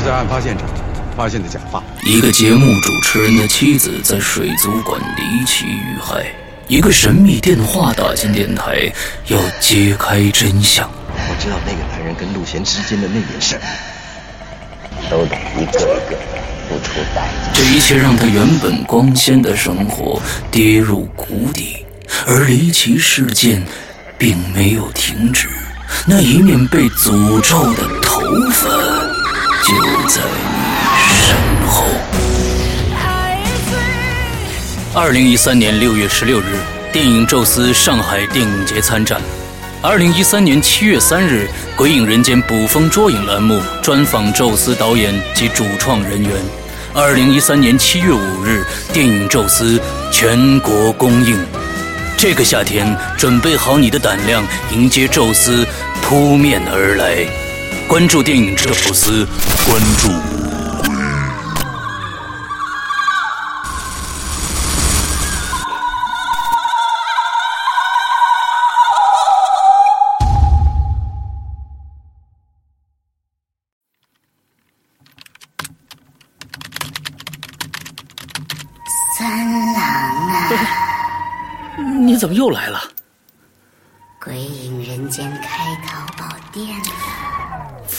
是在案发现场发现的假发。一个节目主持人的妻子在水族馆离奇遇害，一个神秘电话打进电台，要揭开真相。我知道那个男人跟陆贤之间的那点事儿，都得一个一个付出代价。这一切让他原本光鲜的生活跌入谷底，而离奇事件并没有停止。那一面被诅咒的头发就在你身后。二零一三年六月十六日，电影《宙斯》上海电影节参展。二零一三年七月三日，《鬼影人间》捕风捉影栏目专访宙斯导演及主创人员。二零一三年七月五日，电影《宙斯》全国公映。这个夏天，准备好你的胆量，迎接宙斯扑面而来。关注电影《宙斯》，关注。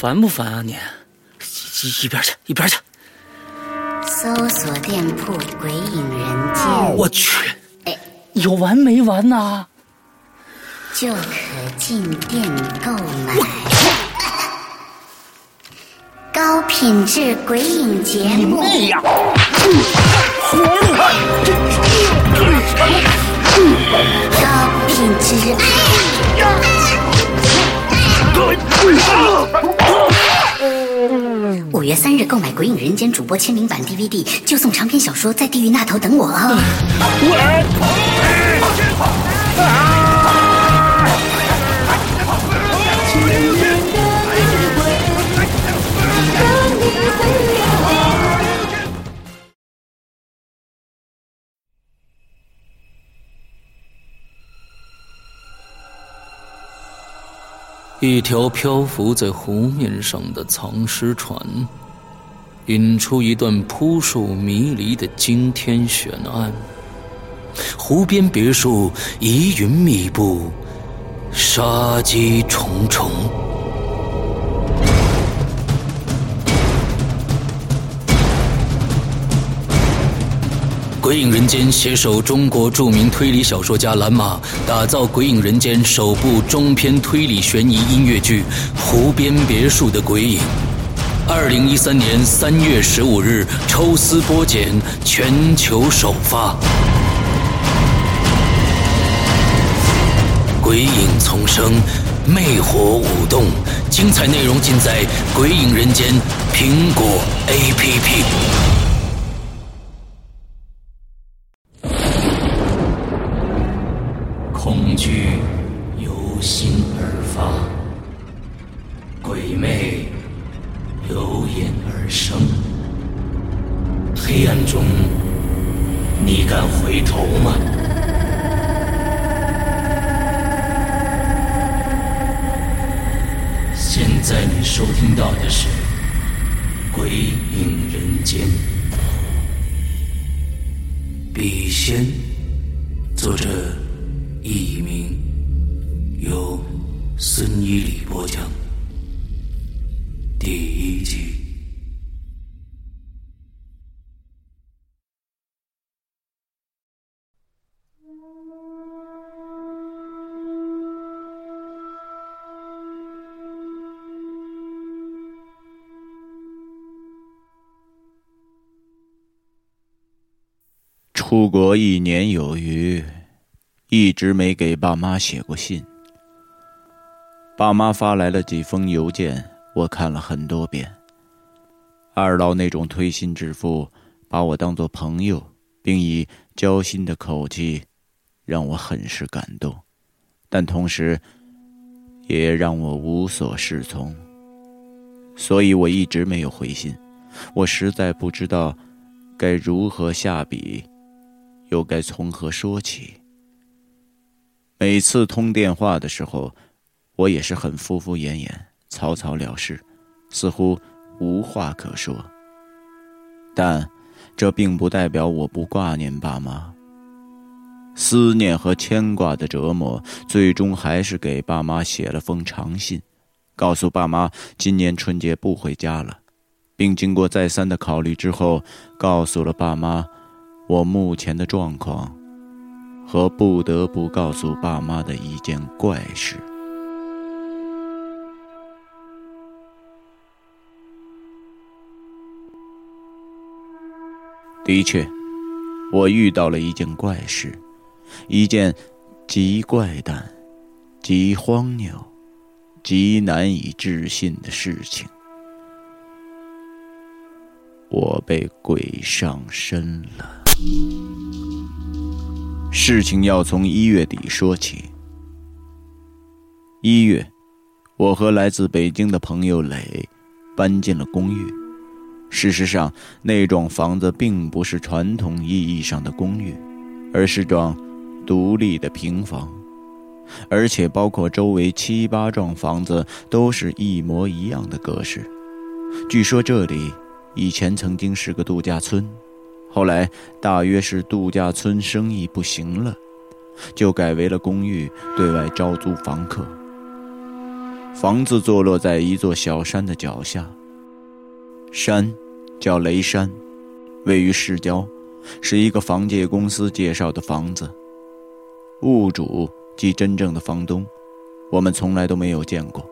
烦不烦啊你？一一边去，一边去。搜索店铺“鬼影人间”。我去，哎，有完没完呐？就可进店购买高品质鬼影节目。你妹呀！高月三日购买《鬼影人间》主播签名版 DVD，就送长篇小说《在地狱那头等我》啊！一条漂浮在湖面上的藏尸船，引出一段扑朔迷离的惊天悬案。湖边别墅疑云密布，杀机重重。《鬼影人间》携手中国著名推理小说家蓝马，打造《鬼影人间》首部中篇推理悬疑音乐剧《湖边别墅的鬼影》。二零一三年三月十五日抽丝剥茧，全球首发。鬼影丛生，魅火舞动，精彩内容尽在《鬼影人间》苹果 APP。恐惧由心而发，鬼魅焉而生。黑暗中，你敢回头吗？现在你收听到的是《鬼影人间》，笔仙，作者。我一年有余，一直没给爸妈写过信。爸妈发来了几封邮件，我看了很多遍。二老那种推心置腹，把我当做朋友，并以交心的口气，让我很是感动，但同时，也让我无所适从。所以我一直没有回信。我实在不知道该如何下笔。又该从何说起？每次通电话的时候，我也是很敷敷衍衍、草草了事，似乎无话可说。但，这并不代表我不挂念爸妈。思念和牵挂的折磨，最终还是给爸妈写了封长信，告诉爸妈今年春节不回家了，并经过再三的考虑之后，告诉了爸妈我目前的状况，和不得不告诉爸妈的一件怪事。的确，我遇到了一件怪事，一件极怪诞、极荒谬、极难以置信的事情。我被鬼上身了。事情要从一月底说起。一月，我和来自北京的朋友磊搬进了公寓。事实上，那幢房子并不是传统意义上的公寓，而是幢独立的平房，而且包括周围七八幢房子都是一模一样的格式。据说这里以前曾经是个度假村，后来大约是度假村生意不行了，就改为了公寓，对外招租房客。房子坐落在一座小山的脚下。山，叫雷山，位于市郊，是一个房介公司介绍的房子。物主即真正的房东，我们从来都没有见过。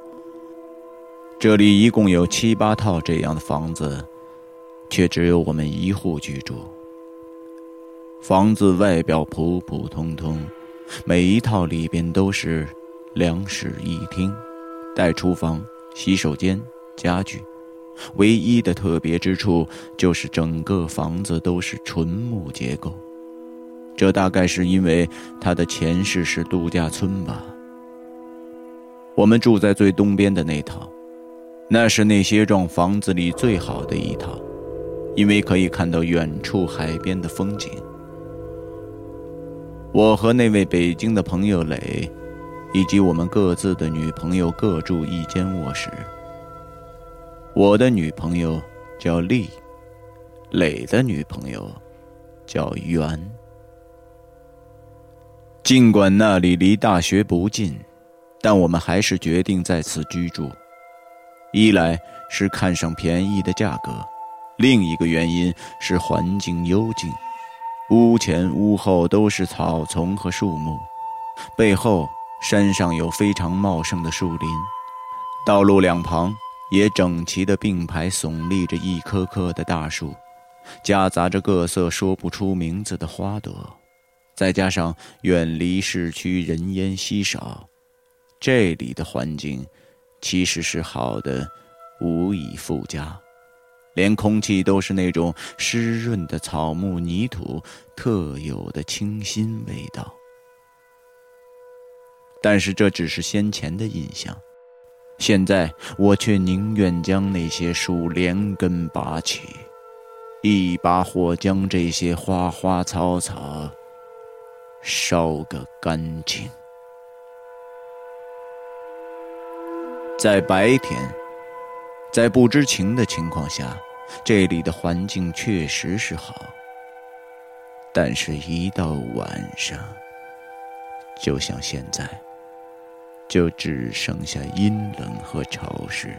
这里一共有七八套这样的房子，却只有我们一户居住。房子外表普普通通，每一套里边都是两室一厅，带厨房、洗手间、家具。唯一的特别之处就是整个房子都是纯木结构，这大概是因为它的前世是度假村吧。我们住在最东边的那套，那是那些幢房子里最好的一套，因为可以看到远处海边的风景。我和那位北京的朋友磊，以及我们各自的女朋友各住一间卧室。我的女朋友叫丽，磊的女朋友叫袁。尽管那里离大学不近，但我们还是决定在此居住。一来是看上便宜的价格，另一个原因是环境幽静，屋前屋后都是草丛和树木，背后山上有非常茂盛的树林，道路两旁。也整齐地并排耸立着一棵棵的大树，夹杂着各色说不出名字的花朵，再加上远离市区人烟稀少，这里的环境其实是好的，无以复加，连空气都是那种湿润的草木泥土特有的清新味道。但是这只是先前的印象。现在我却宁愿将那些树连根拔起，一把火将这些花花草草烧个干净。在白天，在不知情的情况下，这里的环境确实是好，但是，一到晚上，就像现在。就只剩下阴冷和潮湿。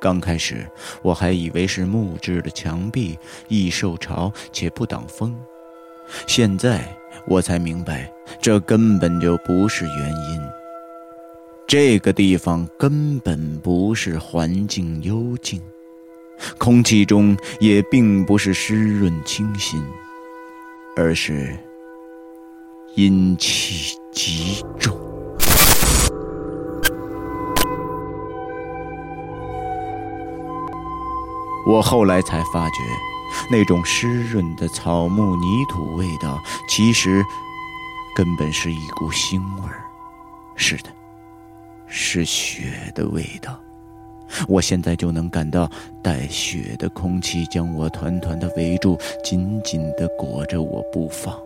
刚开始我还以为是木质的墙壁易受潮且不挡风，现在我才明白，这根本就不是原因。这个地方根本不是环境幽静，空气中也并不是湿润清新，而是阴气极重。我后来才发觉，那种湿润的草木泥土味道，其实根本是一股腥味儿。是的，是血的味道。我现在就能感到带血的空气将我团团的围住，紧紧的裹着我不放，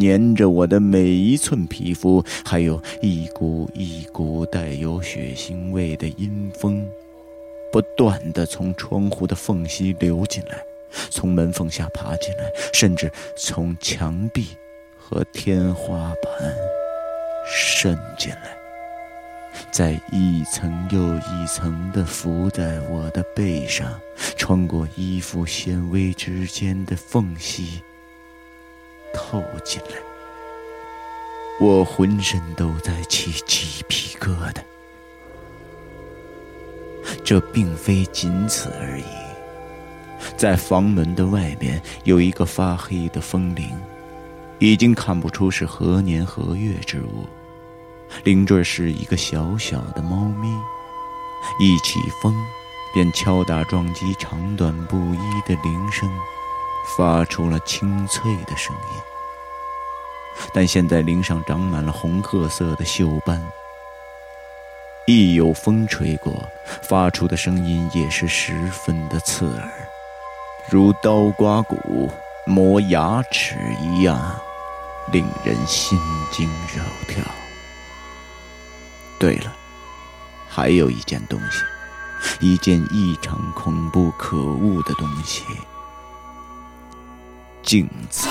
粘着我的每一寸皮肤，还有一股一股带有血腥味的阴风。不断的从窗户的缝隙流进来，从门缝下爬进来，甚至从墙壁和天花板渗进来，在一层又一层的浮在我的背上，穿过衣服纤维之间的缝隙透进来。我浑身都在起鸡皮疙瘩。这并非仅此而已，在房门的外面有一个发黑的风铃，已经看不出是何年何月之物。铃坠是一个小小的猫咪，一起风，便敲打撞击长短不一的铃声，发出了清脆的声音。但现在铃上长满了红褐色的锈斑。一有风吹过，发出的声音也是十分的刺耳，如刀刮骨、磨牙齿一样，令人心惊肉跳。对了，还有一件东西，一件异常恐怖可恶的东西——镜子。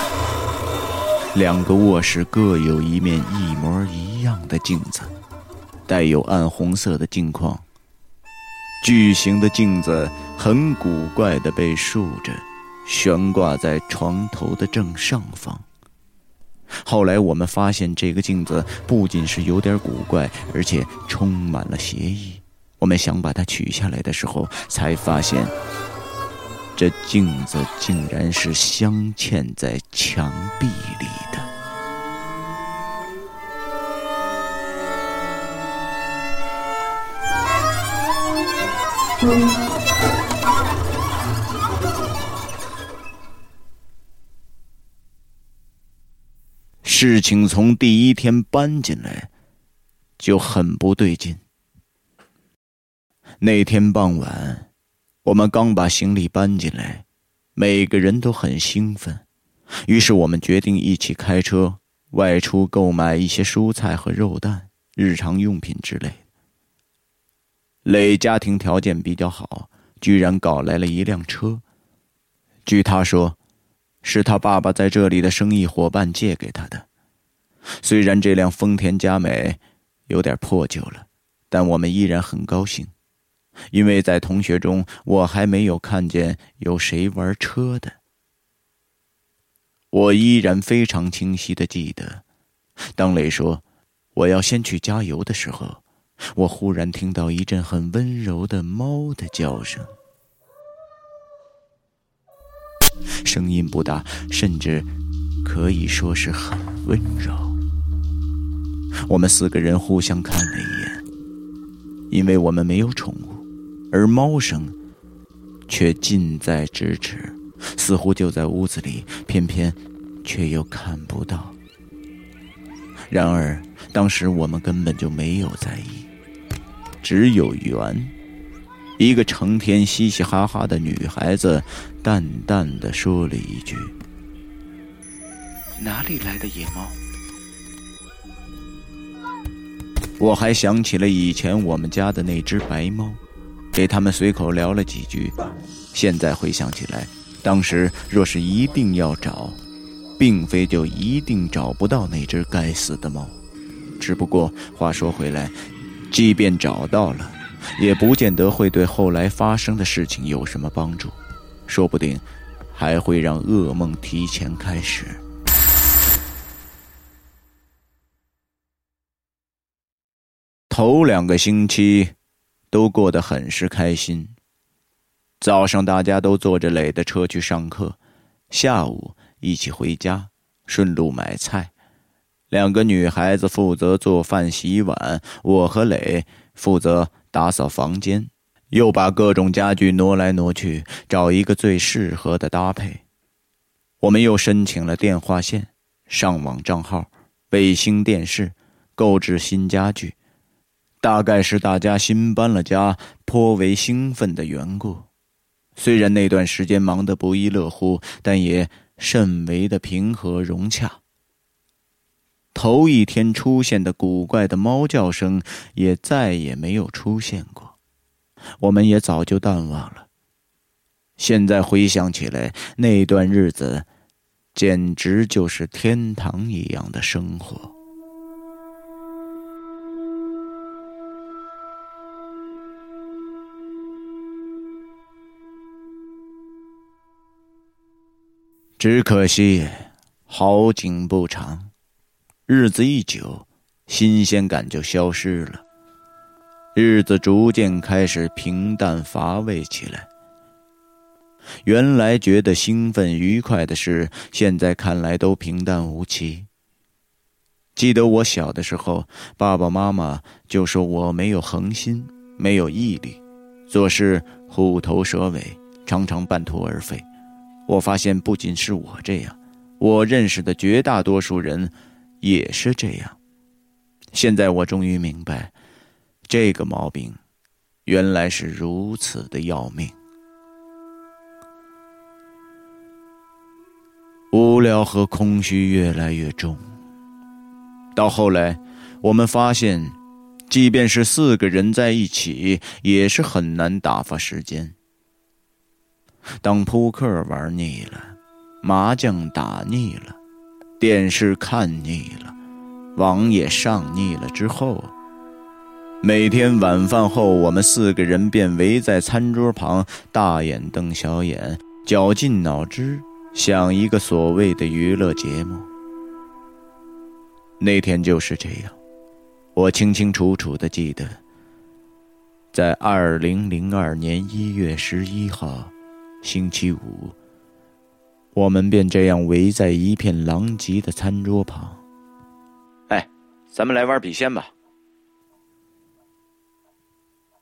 两个卧室各有一面一模一样的镜子。带有暗红色的镜框，巨型的镜子很古怪的被竖着，悬挂在床头的正上方。后来我们发现，这个镜子不仅是有点古怪，而且充满了邪意。我们想把它取下来的时候，才发现，这镜子竟然是镶嵌在墙壁里的。事情从第一天搬进来就很不对劲。那天傍晚，我们刚把行李搬进来，每个人都很兴奋，于是我们决定一起开车外出购买一些蔬菜和肉蛋、日常用品之类。磊家庭条件比较好，居然搞来了一辆车。据他说，是他爸爸在这里的生意伙伴借给他的。虽然这辆丰田佳美有点破旧了，但我们依然很高兴，因为在同学中，我还没有看见有谁玩车的。我依然非常清晰的记得，当磊说我要先去加油的时候。我忽然听到一阵很温柔的猫的叫声，声音不大，甚至可以说是很温柔。我们四个人互相看了一眼，因为我们没有宠物，而猫声却近在咫尺，似乎就在屋子里，偏偏却又看不到。然而，当时我们根本就没有在意。只有缘。一个成天嘻嘻哈哈的女孩子，淡淡的说了一句：“哪里来的野猫？”我还想起了以前我们家的那只白猫，给他们随口聊了几句。现在回想起来，当时若是一定要找，并非就一定找不到那只该死的猫。只不过话说回来。即便找到了，也不见得会对后来发生的事情有什么帮助，说不定还会让噩梦提前开始。头两个星期都过得很是开心。早上大家都坐着磊的车去上课，下午一起回家，顺路买菜。两个女孩子负责做饭、洗碗，我和磊负责打扫房间，又把各种家具挪来挪去，找一个最适合的搭配。我们又申请了电话线、上网账号、卫星电视，购置新家具。大概是大家新搬了家，颇为兴奋的缘故。虽然那段时间忙得不亦乐乎，但也甚为的平和融洽。头一天出现的古怪的猫叫声也再也没有出现过。我们也早就淡忘了。现在回想起来，那段日子简直就是天堂一样的生活。只可惜，好景不长，日子一久，新鲜感就消失了，日子逐渐开始平淡乏味起来。原来觉得兴奋愉快的事，现在看来都平淡无奇。记得我小的时候，爸爸妈妈就说我没有恒心，没有毅力，做事虎头蛇尾，常常半途而废。我发现不仅是我这样，我认识的绝大多数人也是这样。现在我终于明白，这个毛病原来是如此的要命。无聊和空虚越来越重，到后来，我们发现，即便是四个人在一起，也是很难打发时间。当扑克玩腻了，麻将打腻了，电视看腻了，网也上腻了之后，每天晚饭后，我们四个人便围在餐桌旁，大眼瞪小眼，绞尽脑汁想一个所谓的娱乐节目。那天就是这样，我清清楚楚的记得，在二零零二年一月十一号。星期五，我们便这样围在一片狼藉的餐桌旁。哎，咱们来玩笔仙吧。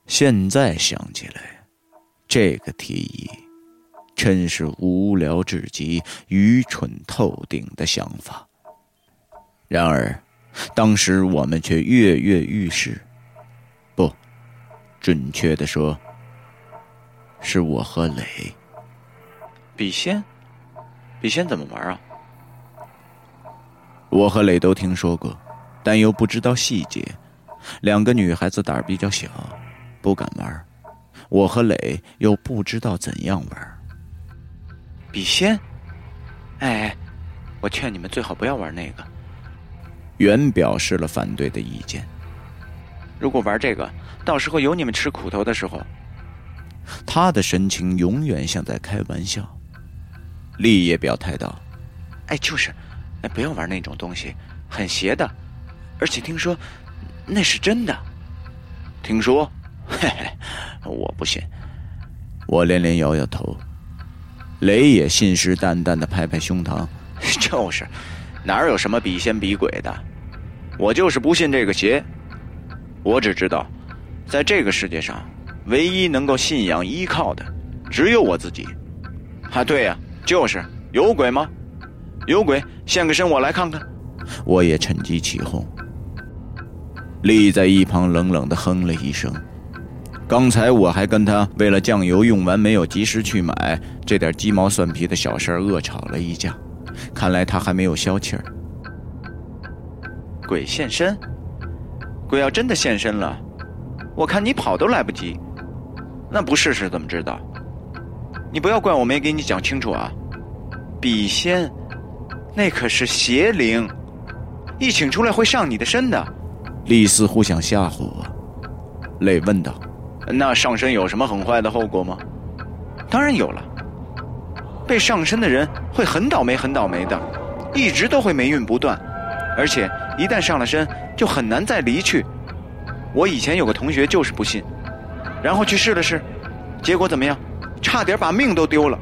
现在想起来，这个提议真是无聊至极、愚蠢透顶的想法。然而，当时我们却跃跃欲试。不，准确的说，是我和磊。笔仙，笔仙怎么玩啊？我和磊都听说过，但又不知道细节。两个女孩子胆儿比较小，不敢玩。我和磊又不知道怎样玩。笔仙，哎，我劝你们最好不要玩那个。原表示了反对的意见。如果玩这个，到时候有你们吃苦头的时候。他的神情永远像在开玩笑。立也表态道：“哎，就是，哎，不要玩那种东西，很邪的，而且听说那是真的。听说，嘿嘿，我不信。”我连连摇摇头。雷也信誓旦旦的拍拍胸膛：“就是，哪有什么比仙比鬼的？我就是不信这个邪。我只知道，在这个世界上，唯一能够信仰依靠的，只有我自己。啊，对呀。”就是有鬼吗？有鬼，现个身，我来看看。我也趁机起哄。立在一旁冷冷的哼了一声。刚才我还跟他为了酱油用完没有及时去买这点鸡毛蒜皮的小事儿恶吵了一架，看来他还没有消气儿。鬼现身？鬼要真的现身了，我看你跑都来不及。那不试试怎么知道？你不要怪我没给你讲清楚啊！笔仙，那可是邪灵，一请出来会上你的身的。李似乎想吓唬我，磊问道：“那上身有什么很坏的后果吗？”当然有了，被上身的人会很倒霉，很倒霉的，一直都会霉运不断，而且一旦上了身，就很难再离去。我以前有个同学就是不信，然后去试了试，结果怎么样？差点把命都丢了，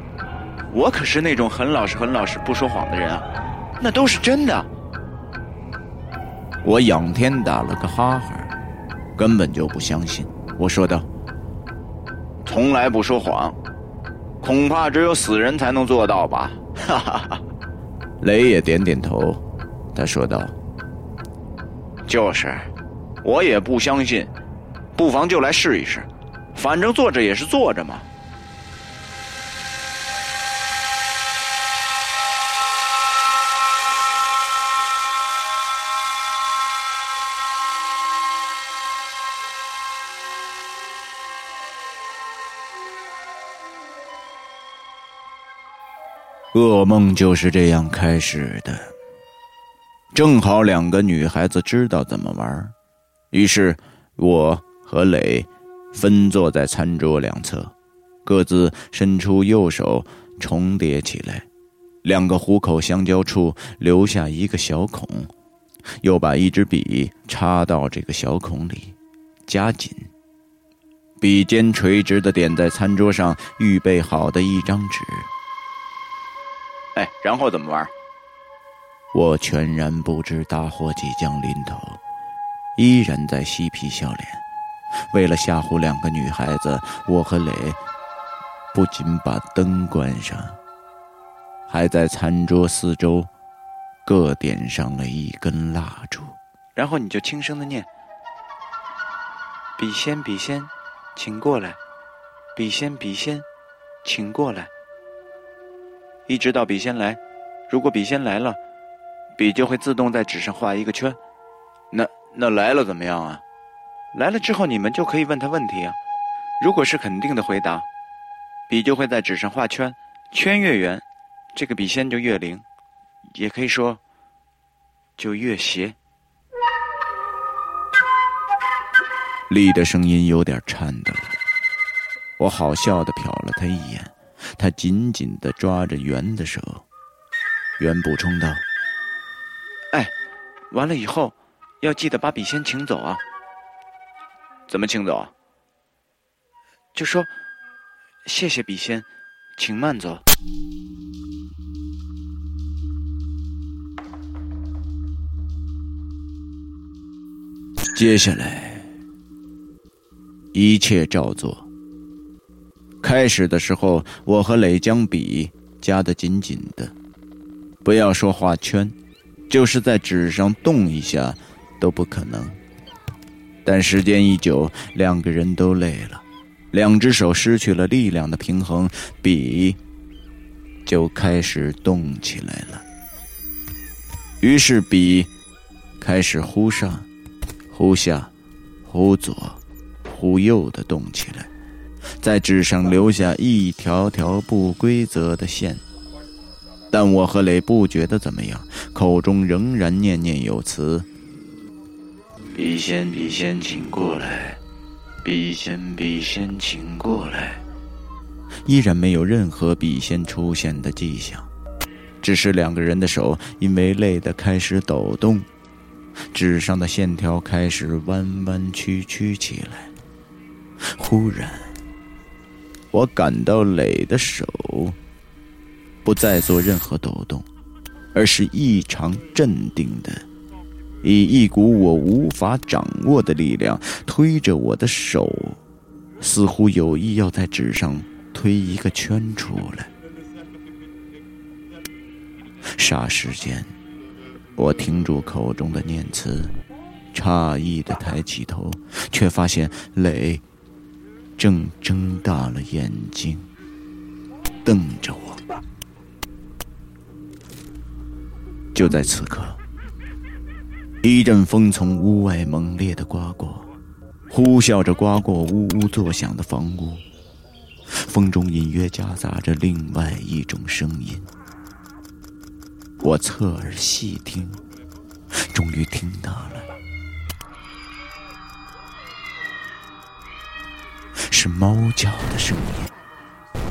我可是那种很老实、很老实、不说谎的人啊，那都是真的。我仰天打了个哈哈，根本就不相信。我说道：“从来不说谎，恐怕只有死人才能做到吧？”哈哈哈。雷也点点头，他说道：“就是，我也不相信，不妨就来试一试，反正坐着也是坐着嘛。”噩梦就是这样开始的。正好两个女孩子知道怎么玩，于是我和磊分坐在餐桌两侧，各自伸出右手重叠起来，两个虎口相交处留下一个小孔，又把一支笔插到这个小孔里，夹紧。笔尖垂直的点在餐桌上预备好的一张纸。哎，然后怎么玩？我全然不知大祸即将临头，依然在嬉皮笑脸。为了吓唬两个女孩子，我和磊不仅把灯关上，还在餐桌四周各点上了一根蜡烛。然后你就轻声的念：“笔仙，笔仙，请过来！笔仙，笔仙，请过来！”一直到笔仙来，如果笔仙来了，笔就会自动在纸上画一个圈。那那来了怎么样啊？来了之后，你们就可以问他问题啊。如果是肯定的回答，笔就会在纸上画圈，圈越圆，这个笔仙就越灵，也可以说就越邪。丽的声音有点颤抖，我好笑的瞟了他一眼。他紧紧的抓着袁的手，袁补充道：“哎，完了以后，要记得把笔仙请走啊。怎么请走啊？就说谢谢笔仙，请慢走。”接下来，一切照做。开始的时候，我和磊将笔夹得紧紧的，不要说画圈，就是在纸上动一下都不可能。但时间一久，两个人都累了，两只手失去了力量的平衡，笔就开始动起来了。于是笔开始忽上、忽下、忽左、忽右的动起来。在纸上留下一条条不规则的线，但我和磊不觉得怎么样，口中仍然念念有词：“笔仙，笔仙，请过来！笔仙，笔仙，请过来！”依然没有任何笔仙出现的迹象，只是两个人的手因为累得开始抖动，纸上的线条开始弯弯曲曲起来。忽然。我感到磊的手不再做任何抖动，而是异常镇定的，以一股我无法掌握的力量推着我的手，似乎有意要在纸上推一个圈出来。霎时间，我停住口中的念词，诧异的抬起头，却发现磊。正睁大了眼睛，瞪着我。就在此刻，一阵风从屋外猛烈的刮过，呼啸着刮过呜呜作响的房屋。风中隐约夹杂着另外一种声音。我侧耳细听，终于听到了。是猫叫的声音，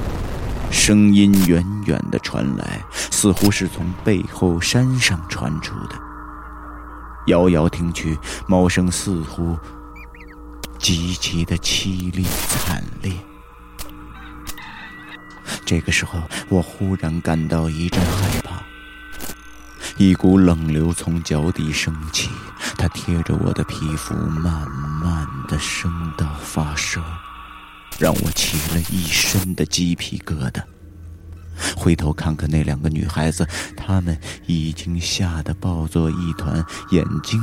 声音远远的传来，似乎是从背后山上传出的。遥遥听去，猫声似乎极其的凄厉惨烈。这个时候，我忽然感到一阵害怕，一股冷流从脚底升起，它贴着我的皮肤，慢慢的升到发梢。让我起了一身的鸡皮疙瘩。回头看看那两个女孩子，她们已经吓得抱作一团，眼睛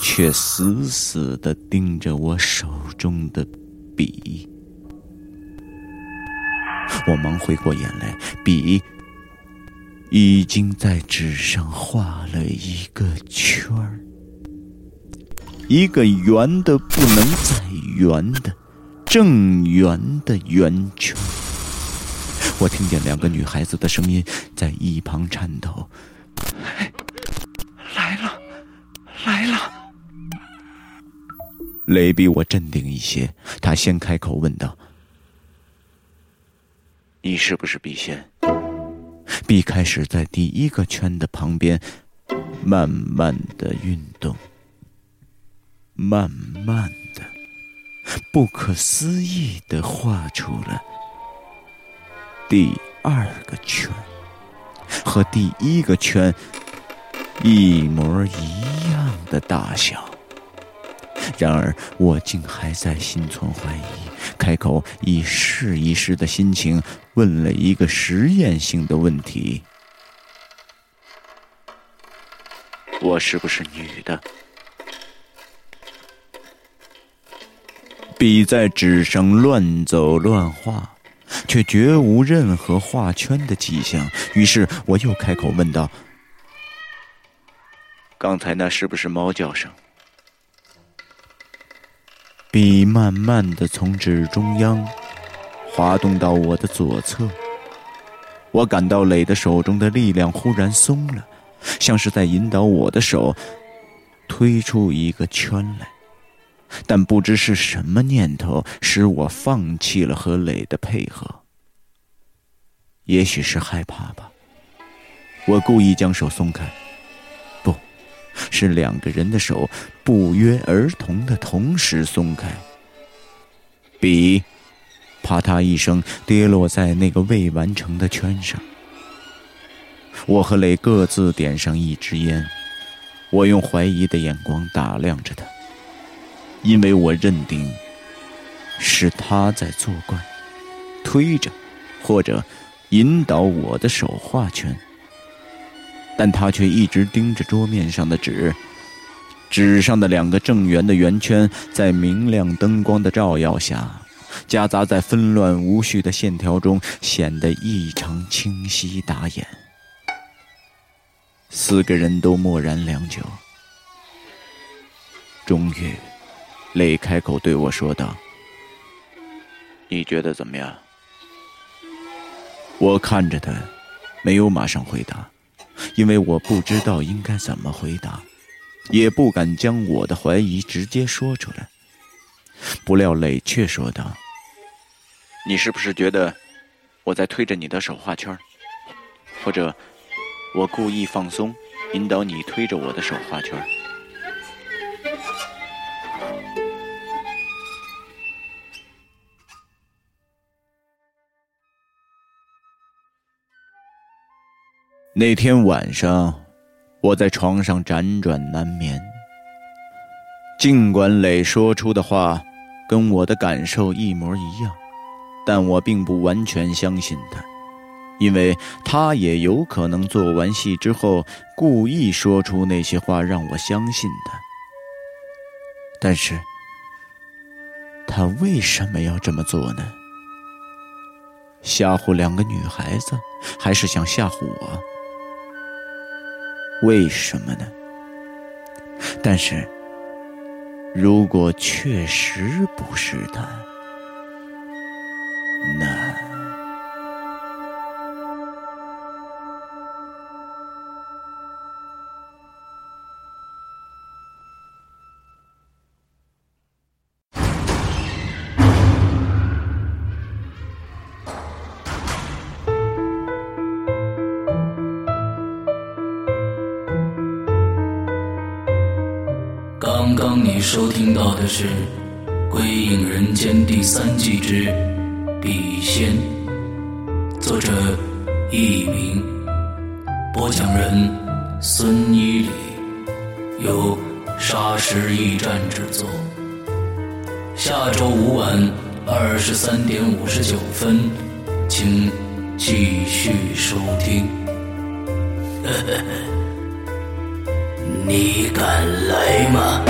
却死死的盯着我手中的笔。我忙回过眼来，笔已经在纸上画了一个圈儿，一个圆的不能再圆的。正圆的圆圈，我听见两个女孩子的声音在一旁颤抖：“来了，来了。”雷比我镇定一些，他先开口问道：“你是不是笔仙？”笔开始在第一个圈的旁边慢慢的运动，慢慢的，不可思议的画出了第二个圈，和第一个圈一模一样的大小。然而，我竟还在心存怀疑，开口以试一试的心情问了一个实验性的问题：“我是不是女的？”笔在纸上乱走乱画，却绝无任何画圈的迹象。于是，我又开口问道：“刚才那是不是猫叫声？”笔慢慢的从纸中央滑动到我的左侧，我感到磊的手中的力量忽然松了，像是在引导我的手推出一个圈来。但不知是什么念头使我放弃了和磊的配合，也许是害怕吧。我故意将手松开。不是两个人的手不约而同的同时松开，笔啪嗒一声跌落在那个未完成的圈上。我和磊各自点上一支烟，我用怀疑的眼光打量着他，因为我认定是他在作怪，推着或者引导我的手画圈。但他却一直盯着桌面上的纸，纸上的两个正圆的圆圈在明亮灯光的照耀下，夹杂在纷乱无序的线条中，显得异常清晰打眼。四个人都默然良久，终于，磊开口对我说道：“你觉得怎么样？”我看着他，没有马上回答。因为我不知道应该怎么回答，也不敢将我的怀疑直接说出来。不料磊却说道：“你是不是觉得我在推着你的手画圈或者我故意放松，引导你推着我的手画圈？”那天晚上，我在床上辗转难眠。尽管磊说出的话跟我的感受一模一样，但我并不完全相信他，因为他也有可能做完戏之后故意说出那些话让我相信他。但是，他为什么要这么做呢？吓唬两个女孩子，还是想吓唬我？为什么呢？但是，如果确实不是他，那……当你收听到的是《归影人间》第三季之《笔仙》，作者佚名，播讲人孙一礼，由沙石驿站制作。下周五晚二十三点五十九分，请继续收听。呵呵。你敢来吗？